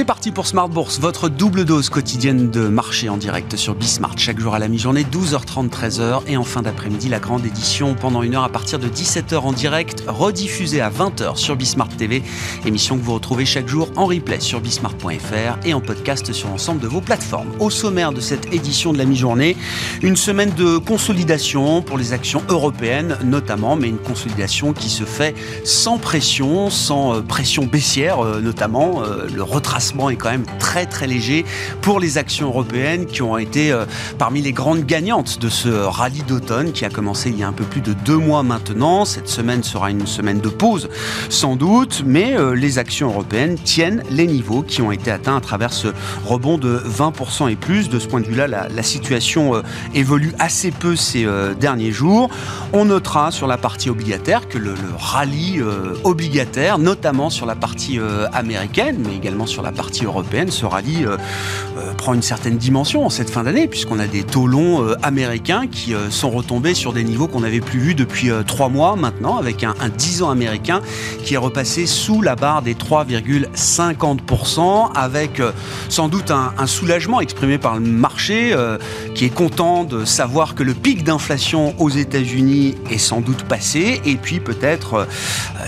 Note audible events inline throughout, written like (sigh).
C'est parti pour Smart Bourse, votre double dose quotidienne de marché en direct sur Bismart. Chaque jour à la mi-journée, 12h30, 13h. Et en fin d'après-midi, la grande édition pendant une heure à partir de 17h en direct, rediffusée à 20h sur Bismart TV. Émission que vous retrouvez chaque jour en replay sur bismart.fr et en podcast sur l'ensemble de vos plateformes. Au sommaire de cette édition de la mi-journée, une semaine de consolidation pour les actions européennes notamment, mais une consolidation qui se fait sans pression, sans euh, pression baissière euh, notamment. Euh, le retracement est quand même très très léger pour les actions européennes qui ont été euh, parmi les grandes gagnantes de ce rallye d'automne qui a commencé il y a un peu plus de deux mois maintenant. Cette semaine sera une semaine de pause sans doute, mais euh, les actions européennes tiennent les niveaux qui ont été atteints à travers ce rebond de 20% et plus. De ce point de vue-là, la, situation euh, évolue assez peu ces derniers jours. On notera sur la partie obligataire que le, le rallye obligataire, notamment sur la partie américaine, mais également sur la la partie européenne, ce rallye euh, euh, prend une certaine dimension en cette fin d'année, puisqu'on a des taux longs euh, américains qui sont retombés sur des niveaux qu'on n'avait plus vus depuis trois mois maintenant, avec un, 10 ans américain qui est repassé sous la barre des 3,50%, avec sans doute un, soulagement exprimé par le marché, qui est content de savoir que le pic d'inflation aux États-Unis est sans doute passé, et puis peut-être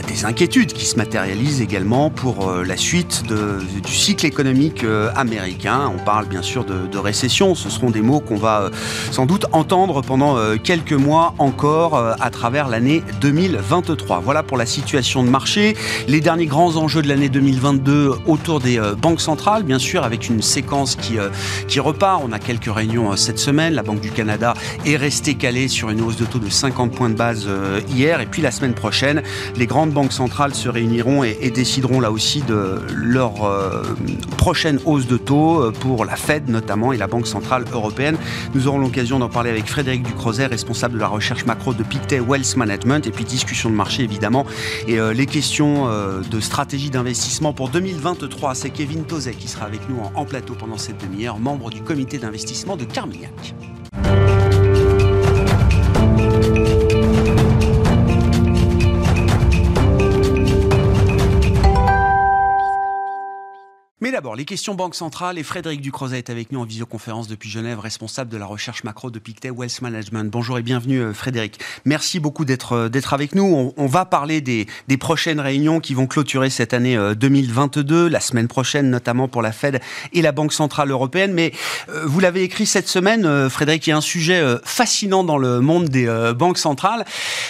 des inquiétudes qui se matérialisent également pour la suite de, cycle économique euh, américain. On parle bien sûr de, récession. Ce seront des mots qu'on va euh, sans doute entendre pendant euh, quelques mois encore à travers l'année 2023. Voilà pour la situation de marché. Les derniers grands enjeux de l'année 2022 autour des banques centrales, bien sûr, avec une séquence qui, qui repart. On a quelques réunions cette semaine. La Banque du Canada est restée calée sur une hausse de taux de 50 points de base hier. Et puis la semaine prochaine, les grandes banques centrales se réuniront et, et décideront là aussi de leur prochaine hausse de taux euh, pour la Fed notamment et la Banque Centrale Européenne. Nous aurons l'occasion d'en parler avec Frédéric Ducrozet, responsable de la recherche macro de Pictet Wealth Management, et puis discussion de marché évidemment. Et euh, les questions euh, de stratégie d'investissement pour 2023, c'est Kevin Tozet qui sera avec nous en, en plateau pendant cette demi-heure, membre du comité d'investissement de Carmignac. Les questions Banque Centrale et Frédéric Ducrozet est avec nous en visioconférence depuis Genève, responsable de la recherche macro de Pictet Wealth Management. Bonjour et bienvenue euh, Frédéric. Merci beaucoup d'être euh, avec nous. On, va parler des, prochaines réunions qui vont clôturer cette année 2022, euh, la semaine prochaine notamment pour la Fed et la Banque Centrale Européenne. Mais vous l'avez écrit cette semaine, Frédéric, il y a un sujet fascinant dans le monde des banques centrales.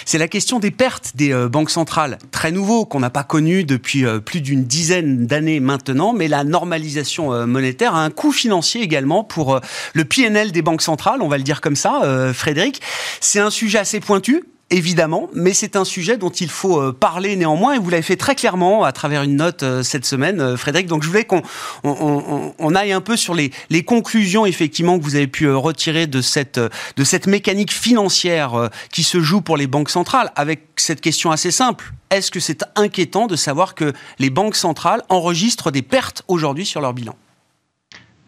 C'est la question des pertes des banques centrales. Très nouveau, qu'on n'a pas connu depuis plus d'une dizaine d'années maintenant, mais la normalisation euh, monétaire a un coût financier également pour euh, le PNL des banques centrales, on va le dire comme ça, euh, Frédéric. C'est un sujet assez pointu, évidemment, mais c'est un sujet dont il faut parler néanmoins, et vous l'avez fait très clairement à travers une note cette semaine, Frédéric. Donc je voulais qu'on on, aille un peu sur les, les, conclusions effectivement que vous avez pu retirer de cette, de cette mécanique financière qui se joue pour les banques centrales, avec cette question assez simple est-ce que c'est inquiétant de savoir que les banques centrales enregistrent des pertes aujourd'hui sur leur bilan?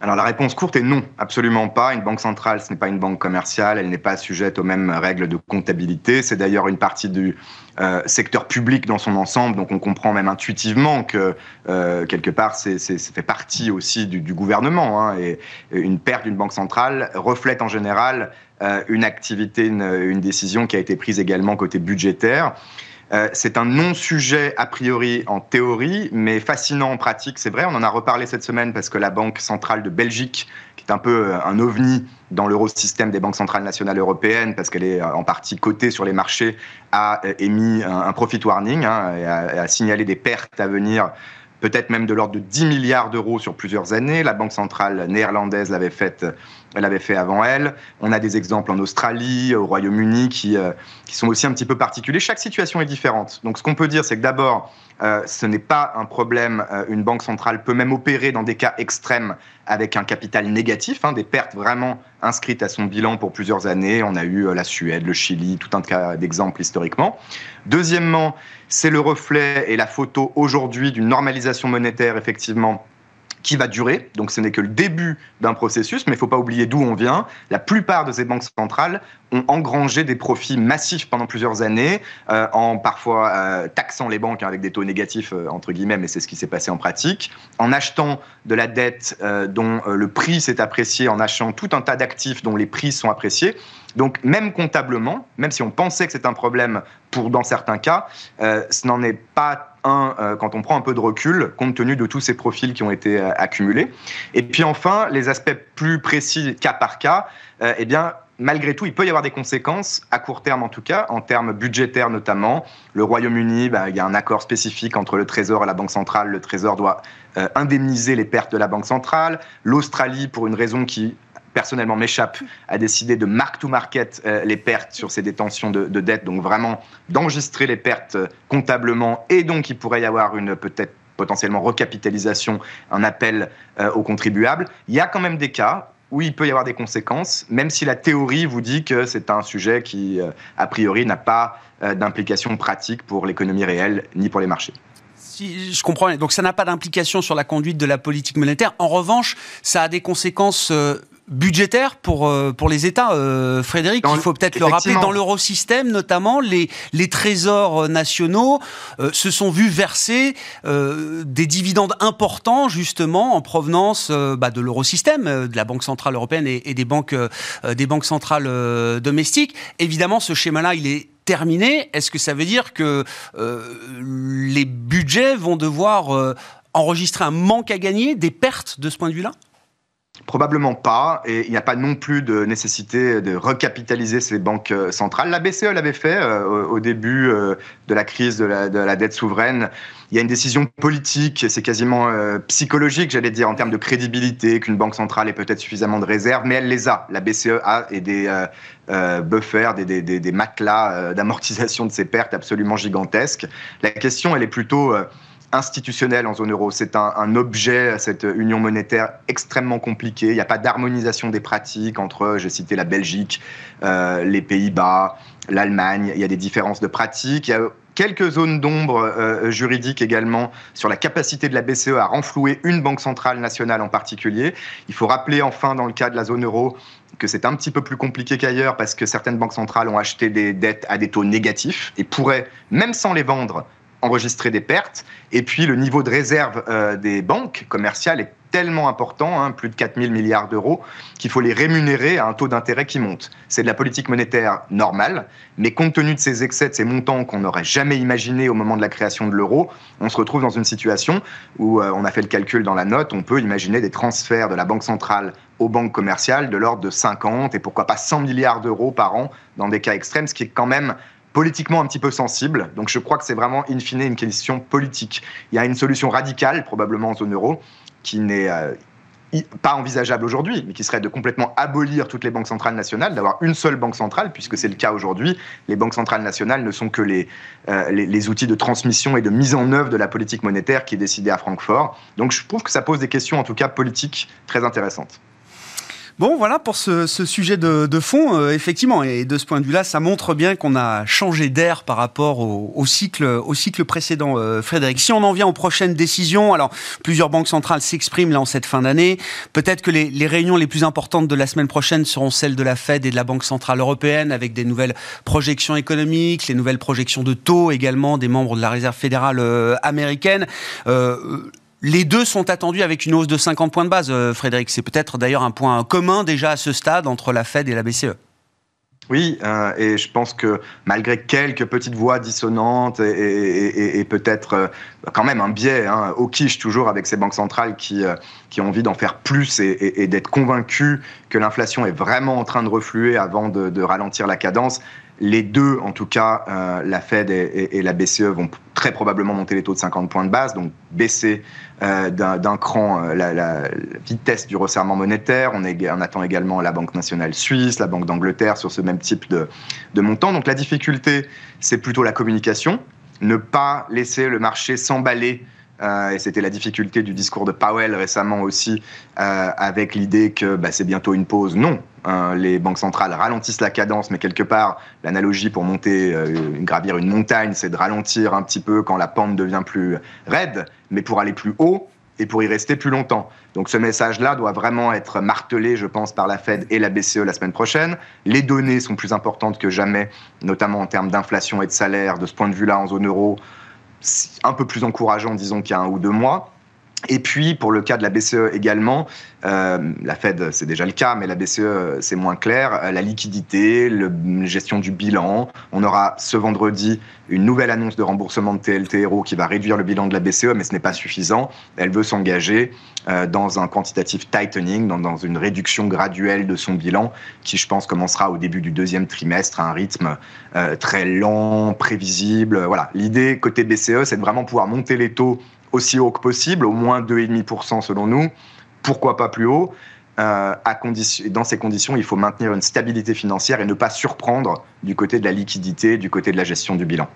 Alors la réponse courte est non, absolument pas. Une banque centrale, ce n'est pas une banque commerciale, elle n'est pas sujette aux mêmes règles de comptabilité. C'est d'ailleurs une partie du euh, secteur public dans son ensemble, donc on comprend même intuitivement que euh, quelque part c'est, fait partie aussi du, gouvernement. Hein, et une perte d'une banque centrale reflète en général euh, une activité, une, décision qui a été prise également côté budgétaire. Euh, c'est un non-sujet a priori en théorie, mais fascinant en pratique, c'est vrai. On en a reparlé cette semaine parce que la Banque centrale de Belgique, qui est un peu euh, un ovni dans l'eurosystème des banques centrales nationales européennes, parce qu'elle est euh, en partie cotée sur les marchés, a émis un, profit warning hein, et, a, signalé des pertes à venir peut-être même de l'ordre de 10 milliards d'euros sur plusieurs années. La Banque centrale néerlandaise l'avait faite elle avait fait avant elle. On a des exemples en Australie, au Royaume-Uni, qui, qui sont aussi un petit peu particuliers. Chaque situation est différente. Donc ce qu'on peut dire, c'est que d'abord, euh, ce n'est pas un problème. Euh, une banque centrale peut même opérer dans des cas extrêmes avec un capital négatif, hein, des pertes vraiment inscrites à son bilan pour plusieurs années. On a eu euh, la Suède, le Chili, tout un tas d'exemples historiquement. Deuxièmement, c'est le reflet et la photo aujourd'hui d'une normalisation monétaire effectivement qui va durer. Donc ce n'est que le début d'un processus, mais il ne faut pas oublier d'où on vient. La plupart de ces banques centrales ont engrangé des profits massifs pendant plusieurs années, euh, en parfois euh, taxant les banques avec des taux négatifs, euh, entre guillemets, mais c'est ce qui s'est passé en pratique, en achetant de la dette dont le prix s'est apprécié, en achetant tout un tas d'actifs dont les prix sont appréciés. Donc même comptablement, même si on pensait que c'est un problème pour dans certains cas, ce n'en est pas un, quand on prend un peu de recul, compte tenu de tous ces profils qui ont été accumulés. Et puis enfin, les aspects plus précis, cas par cas, eh bien, malgré tout, il peut y avoir des conséquences, à court terme en tout cas, en termes budgétaires notamment. Le Royaume-Uni, bah, il y a un accord spécifique entre le Trésor et la Banque centrale. Le Trésor doit euh, indemniser les pertes de la Banque centrale. L'Australie, pour une raison qui personnellement m'échappe, a décidé de mark-to-market euh, les pertes sur ses détentions de, de dette, donc vraiment d'enregistrer les pertes euh, comptablement, et donc il pourrait y avoir une peut-être potentiellement recapitalisation, un appel aux contribuables. Il y a quand même des cas oui, il peut y avoir des conséquences, même si la théorie vous dit que c'est un sujet qui, euh, a priori, n'a pas euh, d'implication pratique pour l'économie réelle ni pour les marchés. Si je comprends, donc ça n'a pas d'implication sur la conduite de la politique monétaire. En revanche, ça a des conséquences euh, budgétaire pour, euh, pour les États. Euh, Frédéric, il faut peut-être le rappeler, dans l'eurosystème notamment, les, les trésors nationaux euh, se sont vus verser des dividendes importants justement en provenance bah, de l'eurosystème, de la Banque Centrale Européenne et, des, banques, des banques centrales domestiques. Évidemment, ce schéma-là, il est terminé. Est-ce que ça veut dire que les budgets vont devoir enregistrer un manque à gagner, des pertes de ce point de vue-là? Probablement pas, et il n'y a pas non plus de nécessité de recapitaliser ces banques euh, centrales. La BCE l'avait fait euh, au début euh, de la crise de la, dette souveraine. Il y a une décision politique, c'est quasiment psychologique, j'allais dire, en termes de crédibilité, qu'une banque centrale ait peut-être suffisamment de réserves, mais elle les a. La BCE a des buffers, des, des, matelas d'amortisation de ces pertes absolument gigantesques. La question, elle est plutôt institutionnel en zone euro. C'est un, objet, cette union monétaire, extrêmement compliqué. Il n'y a pas d'harmonisation des pratiques entre, j'ai cité la Belgique, euh, les Pays-Bas, l'Allemagne. Il y a des différences de pratiques. Il y a quelques zones d'ombre euh, juridiques également sur la capacité de la BCE à renflouer une banque centrale nationale en particulier. Il faut rappeler enfin, dans le cas de la zone euro, que c'est un petit peu plus compliqué qu'ailleurs parce que certaines banques centrales ont acheté des dettes à des taux négatifs et pourraient, même sans les vendre, enregistrer des pertes. Et puis le niveau de réserve euh, des banques commerciales est tellement important, hein, plus de 4 000 milliards d'euros, qu'il faut les rémunérer à un taux d'intérêt qui monte. C'est de la politique monétaire normale, mais compte tenu de ces excès, de ces montants qu'on n'aurait jamais imaginés au moment de la création de l'euro, on se retrouve dans une situation où euh, on a fait le calcul dans la note, on peut imaginer des transferts de la Banque centrale aux banques commerciales de l'ordre de 50 et pourquoi pas 100 milliards d'euros par an dans des cas extrêmes, ce qui est quand même politiquement un petit peu sensible. Donc je crois que c'est vraiment in fine une question politique. Il y a une solution radicale, probablement en zone euro, qui n'est euh, pas envisageable aujourd'hui, mais qui serait de complètement abolir toutes les banques centrales nationales, d'avoir une seule banque centrale, puisque c'est le cas aujourd'hui. Les banques centrales nationales ne sont que les, euh, les, les, outils de transmission et de mise en œuvre de la politique monétaire qui est décidée à Francfort. Donc je trouve que ça pose des questions, en tout cas politiques, très intéressantes. Bon, voilà pour ce, sujet de, fond, euh, effectivement. Et de ce point de vue-là, ça montre bien qu'on a changé d'air par rapport au, cycle, au cycle précédent, euh, Frédéric. Si on en vient aux prochaines décisions, alors plusieurs banques centrales s'expriment là en cette fin d'année. Peut-être que les, les, réunions les plus importantes de la semaine prochaine seront celles de la Fed et de la Banque centrale européenne, avec des nouvelles projections économiques, les nouvelles projections de taux également des membres de la Réserve fédérale euh, américaine. Les deux sont attendus avec une hausse de 50 points de base, euh, Frédéric. C'est peut-être d'ailleurs un point commun déjà à ce stade entre la Fed et la BCE. Oui, euh, et je pense que malgré quelques petites voix dissonantes et, peut-être euh, quand même un biais hein, au quiche toujours avec ces banques centrales qui, qui ont envie d'en faire plus et, d'être convaincus que l'inflation est vraiment en train de refluer avant de, ralentir la cadence, Les deux, en tout cas, euh, la Fed et, la BCE vont très probablement monter les taux de 50 points de base, donc baisser euh, d'un cran euh, la, vitesse du resserrement monétaire. On, attend également la Banque nationale suisse, la Banque d'Angleterre sur ce même type de, de montant. Donc la difficulté, c'est plutôt la communication, ne pas laisser le marché s'emballer euh, et c'était la difficulté du discours de Powell récemment aussi, euh, avec l'idée que bah, c'est bientôt une pause. Non, hein, les banques centrales ralentissent la cadence, mais quelque part, l'analogie pour monter, euh, gravir une montagne, c'est de ralentir un petit peu quand la pente devient plus raide, mais pour aller plus haut et pour y rester plus longtemps. Donc ce message-là doit vraiment être martelé, je pense, par la Fed et la BCE la semaine prochaine. Les données sont plus importantes que jamais, notamment en termes d'inflation et de salaire. De ce point de vue-là, en zone euro, un peu plus encourageant, disons, qu'il y a un ou deux mois. Et puis, pour le cas de la BCE également, euh, la Fed, c'est déjà le cas, mais la BCE, c'est moins clair. Euh, la liquidité, la gestion du bilan. On aura ce vendredi une nouvelle annonce de remboursement de TLTRO qui va réduire le bilan de la BCE, mais ce n'est pas suffisant. Elle veut s'engager euh, dans un quantitative tightening, dans, une réduction graduelle de son bilan, qui, je pense, commencera au début du deuxième trimestre à un rythme très lent, prévisible. Voilà. L'idée côté BCE, c'est de vraiment pouvoir monter les taux aussi haut que possible, au moins 2,5% selon nous. Pourquoi pas plus haut? Euh, à condition, dans ces conditions, il faut maintenir une stabilité financière et ne pas surprendre du côté de la liquidité, du côté de la gestion du bilan.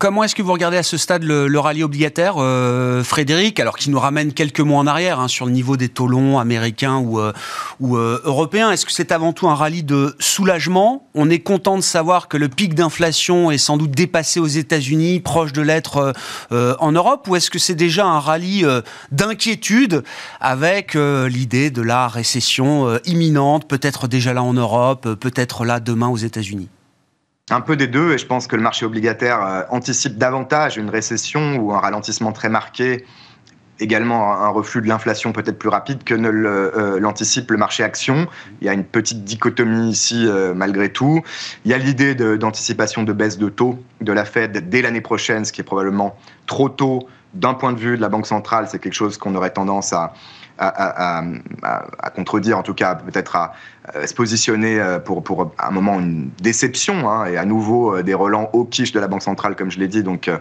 Comment est-ce que vous regardez à ce stade le, rallye obligataire, euh, Frédéric, alors qu'il nous ramène quelques mois en arrière hein, sur le niveau des taux longs américains ou, euh, euh, européens? Est-ce que c'est avant tout un rallye de soulagement? On est content de savoir que le pic d'inflation est sans doute dépassé aux États-Unis, proche de l'être en Europe, ou est-ce que c'est déjà un rallye d'inquiétude avec l'idée de la récession imminente, peut-être déjà là en Europe, peut-être là demain aux États-Unis? Un peu des deux, et je pense que le marché obligataire euh, anticipe davantage une récession ou un ralentissement très marqué, également un reflux de l'inflation peut-être plus rapide que ne euh, l'anticipe le, marché action. Il y a une petite dichotomie ici euh, malgré tout. Il y a l'idée d'anticipation de, baisse de taux de la Fed dès l'année prochaine, ce qui est probablement trop tôt d'un point de vue de la Banque centrale. C'est quelque chose qu'on aurait tendance à, à, contredire, en tout cas peut-être à, se positionner euh, pour, pour un moment une déception hein, et à nouveau euh, des relents au quiche de la Banque centrale, comme je l'ai dit. Donc euh,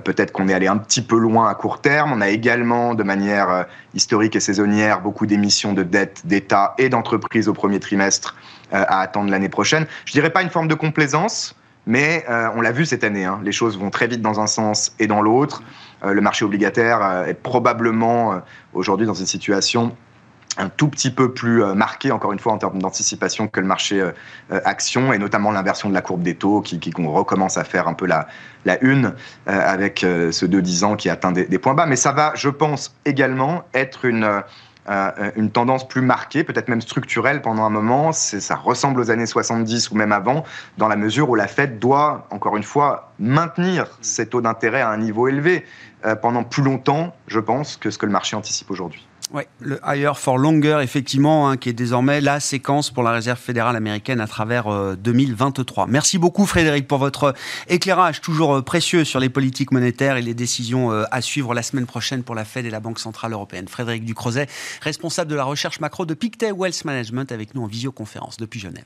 peut-être qu'on est allé un petit peu loin à court terme. On a également, de manière historique et saisonnière, beaucoup d'émissions de dettes d'État et d'entreprises au premier trimestre à attendre l'année prochaine. Je dirais pas une forme de complaisance. Mais on l'a vu cette année, hein, les choses vont très vite dans un sens et dans l'autre. Le marché obligataire est probablement aujourd'hui dans une situation un tout petit peu plus euh, marqué, encore une fois, en termes d'anticipation que le marché euh, euh, action, et notamment l'inversion de la courbe des taux qui, recommence à faire un peu la, une avec ce 2-10 ans qui atteint des, points bas. Mais ça va, je pense, également être une, une tendance plus marquée, peut-être même structurelle pendant un moment. Ça ressemble aux années 70 ou même avant, dans la mesure où la Fed doit, encore une fois, maintenir ses taux d'intérêt à un niveau élevé pendant plus longtemps, je pense, que ce que le marché anticipe aujourd'hui. Oui, le Higher for Longer, effectivement, hein, qui est désormais la séquence pour la Réserve fédérale américaine à travers 2023. Euh, Merci beaucoup, Frédéric, pour votre éclairage toujours euh, précieux sur les politiques monétaires et les décisions euh, à suivre la semaine prochaine pour la Fed et la Banque Centrale Européenne. Frédéric Ducrozet, responsable de la recherche macro de Pictet Wealth Management, avec nous en visioconférence depuis Genève.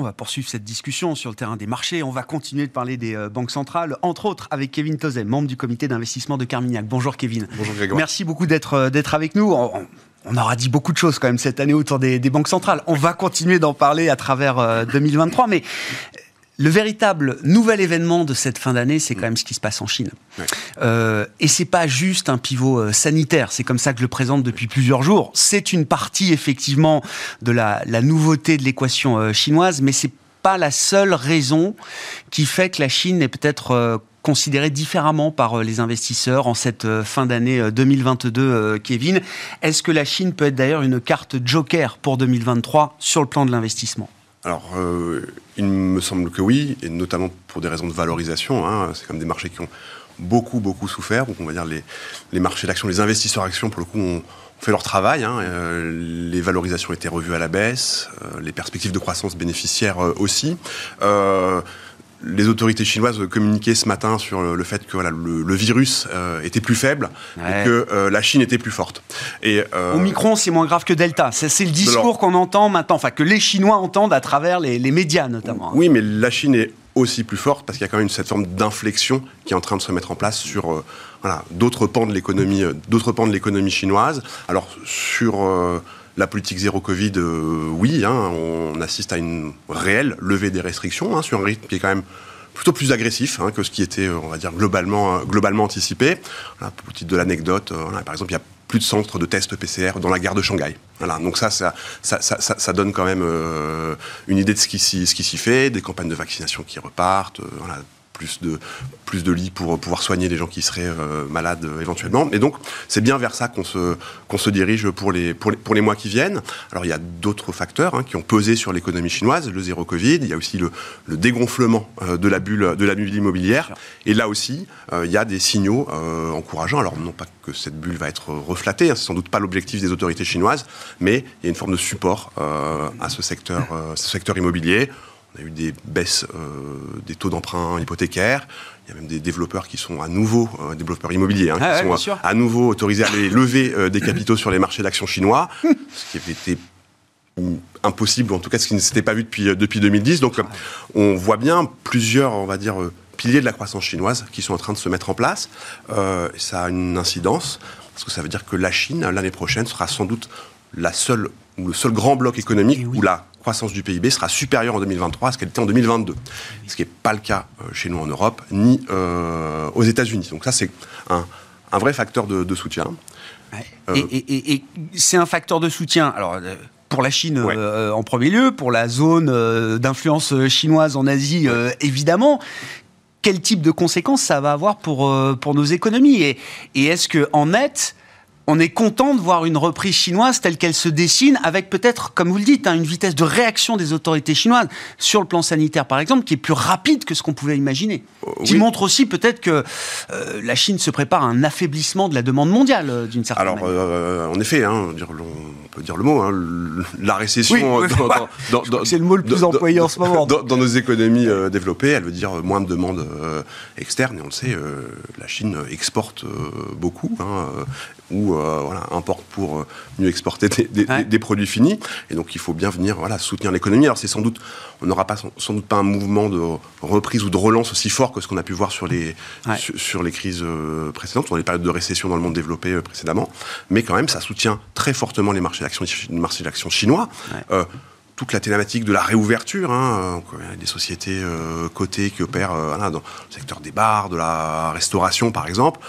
On va poursuivre cette discussion sur le terrain des marchés. On va continuer de parler des euh, banques centrales, entre autres avec Kevin Tozet, membre du comité d'investissement de Carmignac. Bonjour Kevin. Bonjour Grégoire. Merci beaucoup d'être euh, avec nous. On, aura dit beaucoup de choses quand même cette année autour des, banques centrales. On va continuer d'en parler à travers 2023, euh, mais le véritable nouvel événement de cette fin d'année, c'est quand même ce qui se passe en Chine. Ouais. Euh, et c'est pas juste un pivot euh, sanitaire, c'est comme ça que je le présente depuis plusieurs jours. C'est une partie effectivement de la, nouveauté de l'équation euh, chinoise, mais c'est pas la seule raison qui fait que la Chine est peut-être euh, considérée différemment par les investisseurs en cette fin d'année 2022, Kevin. Est-ce que la Chine peut être d'ailleurs une carte joker pour 2023 sur le plan de l'investissement? Alors, euh, il me semble que oui, et notamment pour des raisons de valorisation. Hein, c'est comme des marchés qui ont beaucoup, beaucoup souffert. Donc, on va dire les, les marchés d'actions, les investisseurs actions, pour le coup, ont, fait leur travail. Hein, euh, les valorisations étaient revues à la baisse, euh, les perspectives de croissance bénéficiaires aussi les autorités chinoises communiquaient ce matin sur le fait que voilà, le, virus euh, était plus faible et que euh, la Chine était plus forte. Et, euh, Omicron, c'est moins grave que Delta. C'est le discours qu'on entend maintenant, enfin que les Chinois entendent à travers les, médias notamment. Oui, mais la Chine est aussi plus forte parce qu'il y a quand même cette forme d'inflexion qui est en train de se mettre en place sur voilà, d'autres pans de l'économie, d'autres pans de l'économie chinoise. Alors sur la politique zéro Covid, euh, oui, hein, on assiste à une réelle levée des restrictions hein, sur un rythme qui est quand même plutôt plus agressif hein, que ce qui était, on va dire, globalement, euh, globalement anticipé. Voilà, pour titre de l'anecdote, euh, par exemple, il y a plus de centres de tests PCR dans la gare de Shanghai. Donc ça, ça, donne quand même une idée de ce qui s'y fait, des campagnes de vaccination qui repartent, plus de, plus de lits pour pouvoir soigner les gens qui seraient euh, malades euh, éventuellement. Et donc, c'est bien vers ça qu'on se, qu'on se dirige pour les, pour, les, pour les mois qui viennent. Alors, il y a d'autres facteurs hein, qui ont pesé sur l'économie chinoise, le zéro Covid, il y a aussi le, le dégonflement euh, de la bulle, de la bulle immobilière. Et là aussi, il y a des signaux encourageants. Alors, non pas que cette bulle va être reflatée, hein, c'est sans doute pas l'objectif des autorités chinoises, mais il y a une forme de support à ce secteur, ce secteur immobilier. On a eu des baisses euh, des taux d'emprunt hypothécaires. Il y a même des développeurs qui sont à nouveau, euh, développeurs immobiliers, hein, ah qui sont à, nouveau autorisés à aller lever euh, des capitaux sur les marchés d'actions chinois, ce qui avait été impossible, en tout cas ce qui ne s'était pas vu depuis, depuis 2010. Donc on voit bien plusieurs, on va dire, piliers de la croissance chinoise qui sont en train de se mettre en place. ça a une incidence, parce que ça veut dire que la Chine, l'année prochaine, sera sans doute la seule, ou le seul grand bloc économique eh où la croissance du PIB sera supérieure en 2023 à ce qu'elle était en 2022. Ce qui n'est pas le cas euh, chez nous en Europe, ni euh, aux États-Unis. Donc ça, c'est un, vrai facteur de, soutien. Euh, et, c'est un facteur de soutien. Alors, pour la Chine en premier lieu, pour la zone d'influence chinoise en Asie, évidemment. Quel type de conséquences ça va avoir pour, pour nos économies? Et, et est-ce qu'en net, on est content de voir une reprise chinoise telle qu'elle se dessine, avec peut-être, comme vous le dites, hein, une vitesse de réaction des autorités chinoises sur le plan sanitaire, par exemple, qui est plus rapide que ce qu'on pouvait imaginer. Euh, qui montre aussi peut-être que euh, la Chine se prépare à un affaiblissement de la demande mondiale, euh, d'une certaine manière. Alors, en effet, hein, on peut dire le mot, hein, la récession. c'est le mot le plus employé en ce moment. Dans, nos économies développées, elle veut dire moins de demande externe, et on le sait, la Chine exporte beaucoup, ou euh, voilà, importe pour euh, mieux exporter des, produits finis. Et donc il faut bien venir voilà, soutenir l'économie. Alors c'est sans doute, on n'aura pas sans, doute pas un mouvement de reprise ou de relance aussi fort que ce qu'on a pu voir sur les, sur, les crises euh, précédentes, dans les périodes de récession dans le monde développé précédemment. Mais quand même, ça soutient très fortement les marchés d'action chinois toute la thématique de la réouverture, hein, des sociétés cotées qui opèrent dans le secteur des bars, de la restauration par exemple,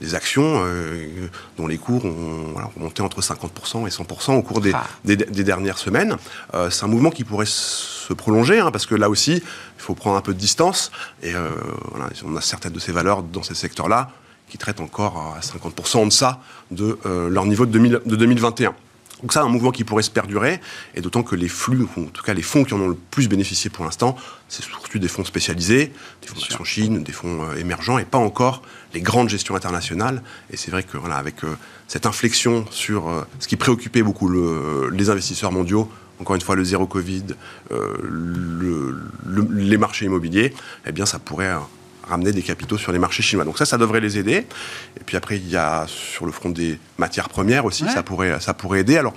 des actions euh, dont les cours ont remonté entre 50% et 100% au cours des, ah. dernières semaines. Euh, c'est un mouvement qui pourrait se prolonger, hein, parce que là aussi, il faut prendre un peu de distance. Et euh, on a certaines de ces valeurs dans ces secteurs-là qui traitent encore à 50% en deçà de leur niveau de, de 2021. Donc ça, un mouvement qui pourrait se perdurer, et d'autant que les flux, ou en tout cas les fonds qui en ont le plus bénéficié pour l'instant, c'est surtout des fonds spécialisés, des fonds d'action Chine, des fonds euh, émergents, et pas encore les grandes gestions internationales. Et c'est vrai que voilà, avec euh, cette inflexion sur euh, ce qui préoccupait beaucoup les investisseurs mondiaux, encore une fois le zéro Covid, les marchés immobiliers, eh bien ça pourrait ramener des capitaux sur les marchés chinois. Donc ça, ça devrait les aider. Et puis après, il y a sur le front des matières premières aussi, ça, pourrait, ça pourrait aider. Alors,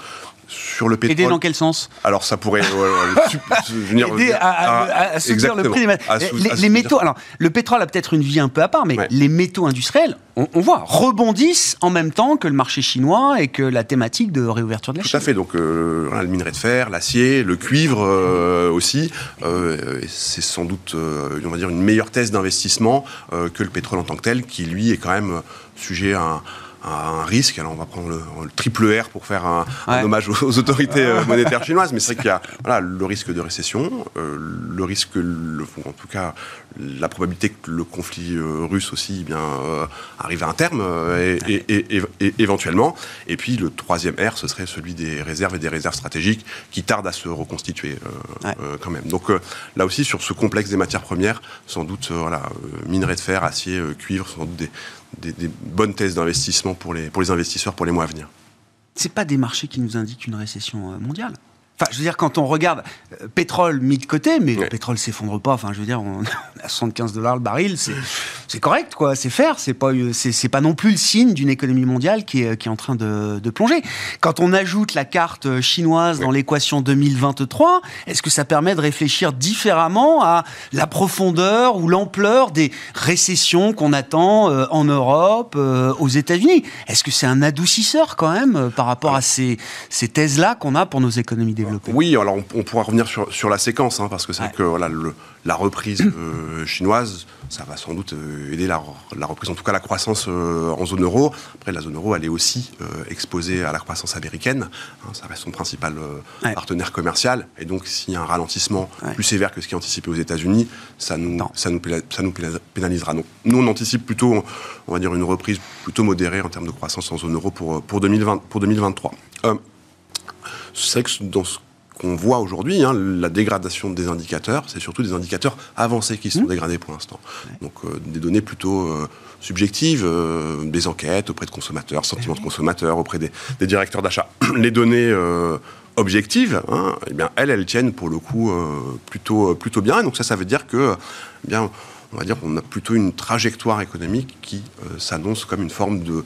sur le pétrole. Aider dans quel sens Alors ça pourrait (laughs) venir aider à, soutenir le prix des les, les métaux. Alors le pétrole a peut-être une vie un peu à part, mais les métaux industriels, on, voit, rebondissent en même temps que le marché chinois et que la thématique de réouverture de la Tout à fait. Donc euh, le minerai de fer, l'acier, le cuivre euh, aussi, euh, c'est sans doute, on va dire, une meilleure thèse d'investissement que le pétrole en tant que tel, qui lui est quand même sujet à un un risque. Alors on va prendre le, triple R pour faire un, hommage aux, autorités euh, monétaires chinoises, mais c'est vrai qu'il y a voilà, le risque de récession, euh, le risque, le, en tout cas la probabilité que le conflit euh, russe aussi eh bien, arrive à un terme et, éventuellement. Et puis le troisième R, ce serait celui des réserves et des réserves stratégiques qui tardent à se reconstituer quand même. Donc là aussi sur ce complexe des matières premières, sans doute voilà, minerais de fer, acier, cuivre, sans doute des des, bonnes thèses d'investissement pour les, pour les investisseurs pour les mois à venir. Ce pas des marchés qui nous indiquent une récession euh, mondiale Enfin, je veux dire, quand on regarde euh, pétrole mis de côté, mais le pétrole s'effondre pas. Enfin, je veux dire, on à 75 dollars le baril, c'est correct, quoi. C'est faire. C'est pas, euh, c'est pas non plus le signe d'une économie mondiale qui est, qui est en train de, de, plonger. Quand on ajoute la carte euh, chinoise dans l'équation 2023, est-ce que ça permet de réfléchir différemment à la profondeur ou l'ampleur des récessions qu'on attend en Europe, aux États-Unis? Est-ce que c'est un adoucisseur quand même par rapport à ces, ces thèses-là qu'on a pour nos économies développées oui, alors on, pourra revenir sur, sur la séquence, hein, parce que c'est vrai que voilà, la reprise euh, (clears throat) chinoise, ça va sans doute euh, aider la, la, reprise, en tout cas la croissance euh, en zone euro. Après, la zone euro, elle est aussi exposée à la croissance américaine. Hein, ça reste son principal partenaire commercial. Et donc, s'il y a un ralentissement plus sévère que ce qui est anticipé aux États-Unis, ça nous, ça, nous, ça nous pénalisera. Donc, nous, on anticipe plutôt, on va dire, une reprise plutôt modérée en termes de croissance en zone euro pour, pour, 2020, pour 2023. C'est que dans ce qu'on voit aujourd'hui, hein, la dégradation des indicateurs, c'est surtout des indicateurs avancés qui sont mmh. dégradés pour l'instant. Donc euh, des données plutôt euh, subjectives, euh, des enquêtes auprès de consommateurs, sentiments de consommateurs, auprès des, directeurs d'achat. (clears throat) Les données objectives, hein, eh bien, elles, elles tiennent pour le coup plutôt, plutôt bien. Et donc ça, ça veut dire que, eh bien, on va dire qu'on a plutôt une trajectoire économique qui s'annonce comme une forme de...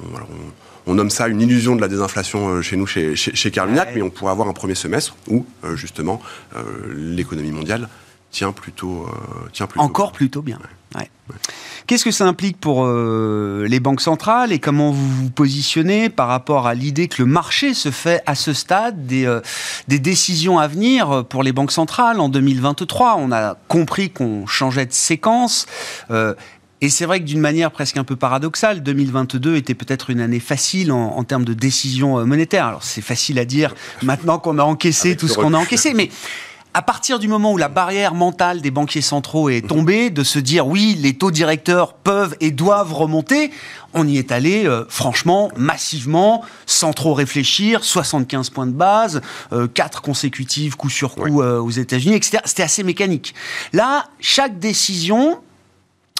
Voilà, on nomme ça une illusion de la désinflation euh, chez nous, chez, chez, mais on pourrait avoir un premier semestre où, euh, justement, euh, l'économie mondiale tient plutôt, tient plutôt Encore plutôt bien. Qu'est-ce que ça implique pour les banques centrales et comment vous vous positionnez par rapport à l'idée que le marché se fait à ce stade des, des décisions à venir pour les banques centrales en 2023 On a compris qu'on changeait de séquence. Et c'est vrai que d'une manière presque un peu paradoxale, 2022 était peut-être une année facile en, termes de décision euh, monétaire. Alors c'est facile à dire maintenant qu'on a encaissé tout ce qu'on a encaissé, mais à partir du moment où la barrière mentale des banquiers centraux est tombée, de se dire oui, les taux directeurs peuvent et doivent remonter, on y est allé euh, franchement, massivement, sans trop réfléchir, 75 points de base, euh, 4 consécutives coup sur coup euh, aux États-Unis, etc. C'était assez mécanique. Là, chaque décision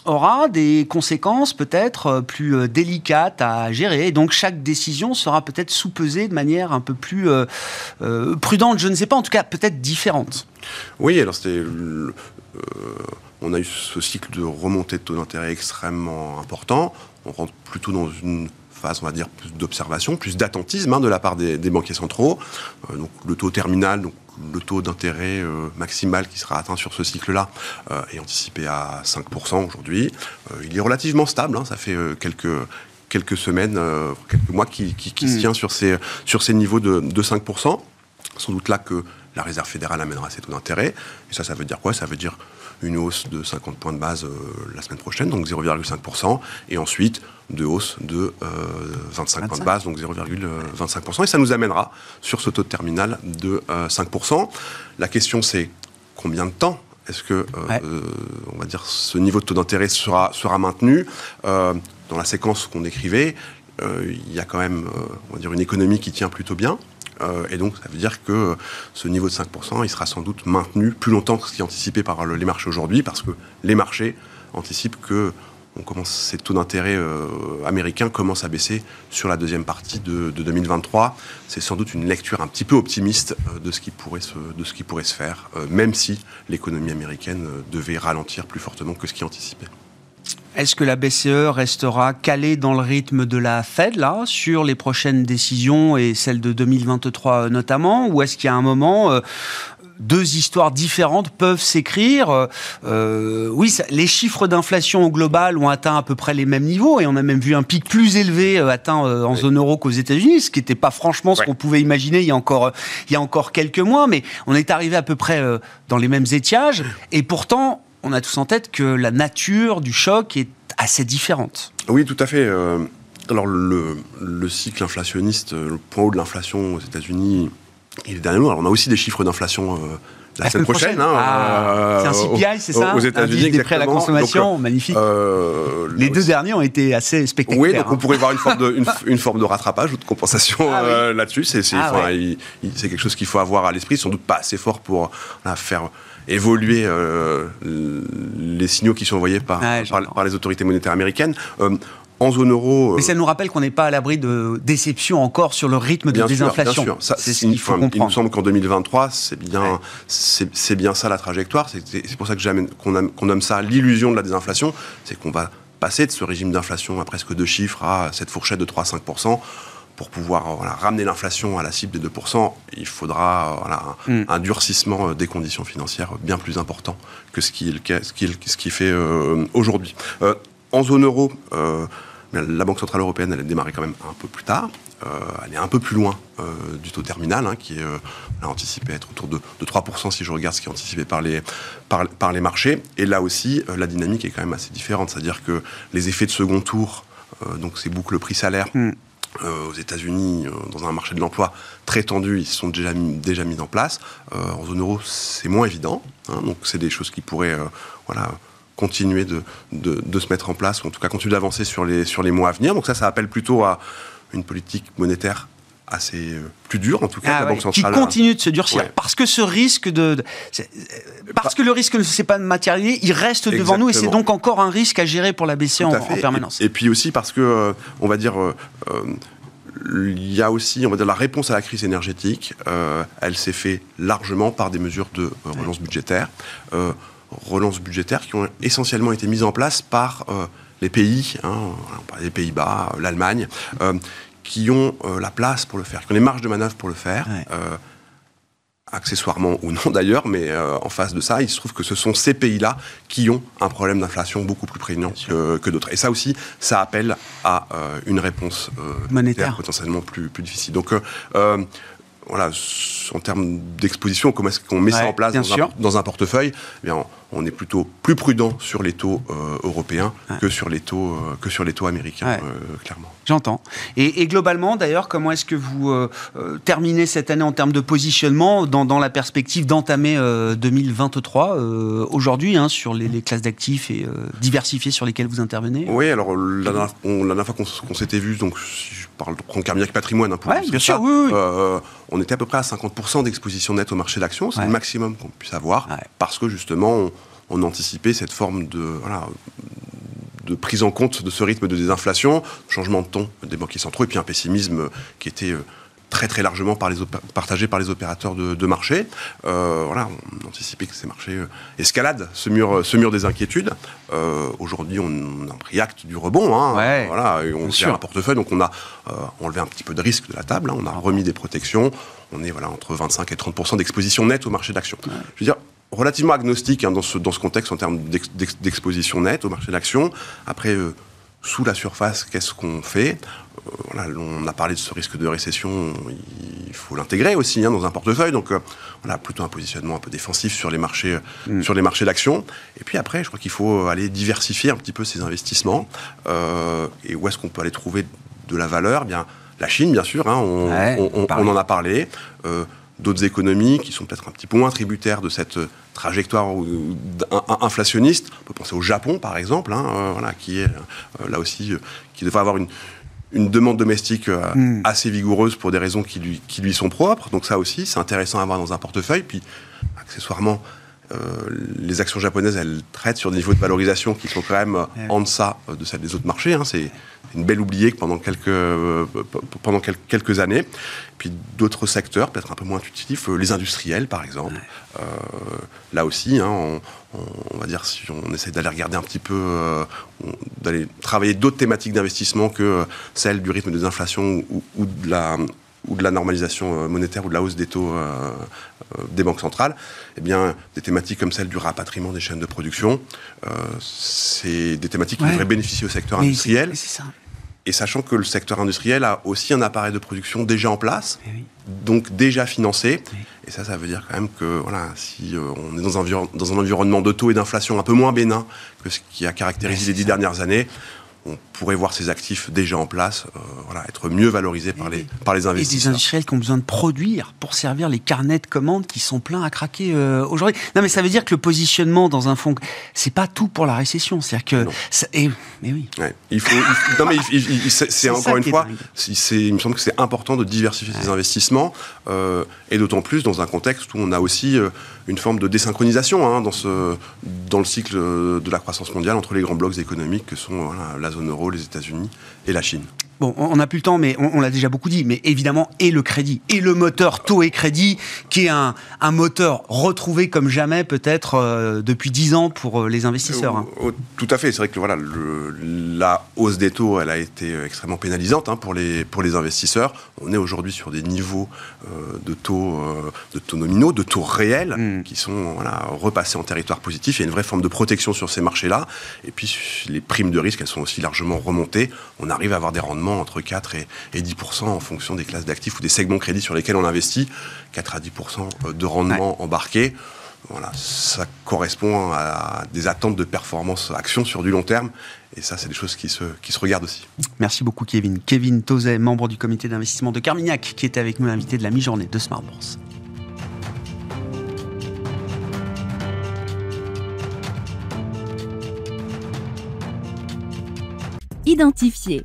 aura des conséquences peut-être euh, plus euh, délicates à gérer. Donc chaque décision sera peut-être sous-pesée de manière un peu plus euh, prudente, je ne sais pas, en tout cas peut-être différente. Oui, alors c'était... on a eu ce cycle de remontée de taux d'intérêt extrêmement important. On rentre plutôt dans une phase, on va dire, plus d'observation, plus d'attentisme hein, de la part des, banquiers centraux. donc le taux terminal, donc le taux d'intérêt euh, maximal qui sera atteint sur ce cycle-là euh, est anticipé à 5% aujourd'hui. Euh, il est relativement stable, hein, ça fait quelques quelques semaines, quelques mois qui, qui, se hmm. tient sur ces, sur ces niveaux de, de 5%. Sans doute là que la Réserve fédérale amènera ses taux d'intérêt. Et ça, ça veut dire quoi? Ça veut dire une hausse de 50 points de base euh, la semaine prochaine, donc 0,5%, et ensuite de hausse de 25, euh, points de base, donc 0,25%. Et ça nous amènera sur ce taux de terminal de 5%. Euh, la question, c'est combien de temps est-ce que, on va dire, ce niveau de taux d'intérêt sera, sera maintenu? Dans la séquence qu'on décrivait, il y a quand même, on va dire, une économie qui tient plutôt bien. Euh, et donc, ça veut dire que ce niveau de 5%, il sera sans doute maintenu plus longtemps que ce qui est anticipé par les marchés aujourd'hui, parce que les marchés anticipent que ces taux d'intérêt euh, américains commencent à baisser sur la deuxième partie de, 2023. C'est sans doute une lecture un petit peu optimiste euh, de, ce qui pourrait se, de ce qui pourrait se faire, même si l'économie américaine devait ralentir plus fortement que ce qui est anticipé. Est-ce que la BCE restera calée dans le rythme de la Fed, là, sur les prochaines décisions et celles de 2023 euh, notamment Ou est-ce qu'il y a un moment, euh, deux histoires différentes peuvent s'écrire. Euh, oui, les chiffres d'inflation au global ont atteint à peu près les mêmes niveaux et on a même vu un pic plus élevé atteint en zone euro qu'aux États-Unis, ce qui n'était pas franchement ce qu'on pouvait imaginer il y a encore il y a encore quelques mois. Mais on est arrivé à peu près dans les mêmes étiages et pourtant on a tous en tête que la nature du choc est assez différente. Oui, tout à fait. Euh, alors, le, cycle inflationniste, euh, le point haut de l'inflation aux États-Unis, il est dernier Alors, on a aussi des chiffres d'inflation. Euh, la, semaine prochaine. Hein, ah, c'est un CPI, c'est ça Aux États-Unis, des prêts à la consommation, magnifique. les deux derniers ont été assez spectaculaires. Oui, donc on hein. pourrait voir une forme de, une, (laughs) forme de rattrapage ou de compensation ah là-dessus. C'est ah quelque chose qu'il faut avoir à l'esprit, sans doute pas assez fort pour faire évoluer euh, les signaux qui sont envoyés par, par, les autorités monétaires américaines. Euh, en zone euro. Mais ça nous rappelle qu'on n'est pas à l'abri de déception encore sur le rythme de désinflation. bien sûr. C'est ce qu'il faut comprendre. Il me semble qu'en 2023, c'est bien, c'est bien ça la trajectoire. C'est pour ça que qu'on qu'on nomme ça l'illusion de la désinflation. C'est qu'on va passer de ce régime d'inflation à presque deux chiffres à cette fourchette de 3-5% pour pouvoir ramener l'inflation à la cible des 2%, il faudra hmm. un, durcissement euh, des conditions financières bien plus important que ce qui, ce qui, ce qui fait euh, aujourd'hui. Euh, en zone euro, la Banque Centrale Européenne, elle a démarré quand même un peu plus tard. elle est un peu plus loin du taux terminal, hein, qui est anticipé être autour de, 3% si je regarde ce qui est anticipé par les, par, les marchés. Et là aussi, la dynamique est quand même assez différente. C'est-à-dire que les effets de second tour, donc ces boucles prix-salaire, hmm. Euh, aux États-Unis, euh, dans un marché de l'emploi très tendu, ils sont déjà mis, déjà mis en place. Euh, en zone euro, c'est moins évident. Hein, donc, c'est des choses qui pourraient voilà, continuer de, de, se mettre en place, ou en tout cas continuer d'avancer sur les, sur les mois à venir. Donc, ça, ça appelle plutôt à une politique monétaire assez euh, plus dur en tout cas ah la Banque centrale qui continue de se durcir. Parce que ce risque de, parce que le risque ne s'est pas matérialisé il reste devant nous et c'est donc encore un risque à gérer pour la BCE en, permanence. et, puis aussi parce que euh, on va dire euh, il y a aussi, on va dire, la réponse à la crise énergétique. elle s'est faite largement par des mesures de relance budgétaire, relance budgétaire qui ont essentiellement été mises en place par les pays, hein, les Pays-Bas, l'Allemagne, qui ont euh, la place pour le faire, qui ont les marges de manœuvre pour le faire. Euh, accessoirement ou non d'ailleurs, mais euh, en face de ça, il se trouve que ce sont ces pays-là qui ont un problème d'inflation beaucoup plus prégnant que, d'autres. Et ça aussi, ça appelle à une réponse monétaire potentiellement plus, plus difficile. Donc, voilà, en termes d'exposition, comment est-ce qu'on met ça en place dans un, portefeuille? Eh bien, on est plutôt plus prudent sur les taux européens que, sur les taux, que sur les taux américains, clairement. J'entends. Et, globalement, d'ailleurs, comment est-ce que vous terminez cette année en termes de positionnement dans, la perspective d'entamer 2023 aujourd'hui hein, sur les, classes d'actifs et diversifiées sur lesquelles vous intervenez? Oui, alors la dernière, fois qu'on s'était vu, donc si je parle de Carmignac Patrimoine, hein, pour bien sûr, oui, on était à peu près à 50% d'exposition nette au marché d'actions, c'est le maximum qu'on puisse avoir, parce que justement, on anticipait cette forme de, de prise en compte de ce rythme de désinflation, changement de ton des banquiers centraux, et puis un pessimisme qui était euh, très très largement par les partagé par les opérateurs de, marché. Euh, voilà, on anticipait que ces marchés euh, escaladent ce mur, ce mur des inquiétudes. Aujourd'hui, on, a pris acte du rebond. Hein, voilà, on gère un portefeuille, donc on a enlevé un petit peu de risque de la table. Hein, on a remis des protections. On est voilà entre 25 et 30 d'exposition nette au marché d'actions. Je veux dire, relativement agnostique hein, dans, ce, dans ce contexte en termes d'exposition nette au marché de l'action. Après, euh, sous la surface, qu'est-ce qu'on fait? Euh, On a parlé de ce risque de récession, il faut l'intégrer aussi hein, dans un portefeuille. Donc, euh, on a plutôt un positionnement un peu défensif sur les marchés, mm. sur les marchés d'action. Et puis après, je crois qu'il faut aller diversifier un petit peu ses investissements. et où est-ce qu'on peut aller trouver de la valeur? Eh Bien, la Chine, bien sûr, hein, on, on, en a parlé d'autres économies qui sont peut-être un petit peu moins tributaires de cette trajectoire inflationniste. On peut penser au Japon, par exemple, hein, euh, voilà, qui est euh, là aussi, euh, qui devrait avoir une, une demande domestique hmm. assez vigoureuse pour des raisons qui lui, qui lui sont propres. Donc ça aussi, c'est intéressant à avoir dans un portefeuille. Puis, accessoirement, les actions japonaises, elles traitent sur des niveaux de valorisation qui sont quand même en deçà de celles des autres marchés. Hein. C'est une belle oubliée pendant quelques, euh, pendant quelques années. Puis d'autres secteurs, peut-être un peu moins intuitifs, euh, les industriels par exemple. Euh, là aussi, hein, on, va dire, si on essaie d'aller regarder un petit peu, d'aller travailler d'autres thématiques d'investissement que celles du rythme des inflations ou, de la ou de la normalisation monétaire ou de la hausse des taux des banques centrales, eh bien, des thématiques comme celle du rapatriement des chaînes de production, c'est des thématiques qui devraient bénéficier au secteur industriel. C'est ça. Et sachant que le secteur industriel a aussi un appareil de production déjà en place, eh donc déjà financé. Et ça, ça veut dire quand même que voilà, si euh, on est dans un, dans un environnement de taux et d'inflation un peu moins bénin que ce qui a caractérisé les dix dernières années, on pourrait voir ces actifs déjà en place euh, voilà, être mieux valorisés par les, par les investisseurs. Et des industriels qui ont besoin de produire pour servir les carnets de commandes qui sont pleins à craquer euh, aujourd'hui. Non, mais ça veut dire que le positionnement dans un fonds, c'est pas tout pour la récession. C'est-à-dire que. et, mais oui. il faut. non, mais c'est encore une fois, il me semble que c'est important de diversifier ses investissements, euh, et d'autant plus dans un contexte où on a aussi une forme de désynchronisation hein, dans, ce, dans le cycle de la croissance mondiale entre les grands blocs économiques que sont la zone euro, les États-Unis et la Chine. Bon, on n'a plus le temps, mais on, l'a déjà beaucoup dit, mais évidemment, et le crédit, et le moteur taux et crédit, qui est un, moteur retrouvé comme jamais, peut-être euh, depuis dix ans pour euh, les investisseurs. Hein. Euh, tout à fait, c'est vrai que voilà, la hausse des taux, elle a été extrêmement pénalisante hein, pour, les, pour les investisseurs. On est aujourd'hui sur des niveaux de, taux, de taux nominaux, de taux réels, hmm. qui sont voilà, repassés en territoire positif. Il y a une vraie forme de protection sur ces marchés-là. Et puis, les primes de risque, elles sont aussi largement remontées. On arrive à avoir des rendements entre 4 et, 10% en fonction des classes d'actifs ou des segments crédits sur lesquels on investit. 4 à 10% de rendement embarqué. Voilà, ça correspond à des attentes de performance action sur du long terme. Et ça, c'est des choses qui se, qui se regardent aussi. Merci beaucoup, Kevin. Kevin Tozet, membre du comité d'investissement de Carmignac, qui était avec nous, invité de la mi-journée de Smart Bourse. Identifier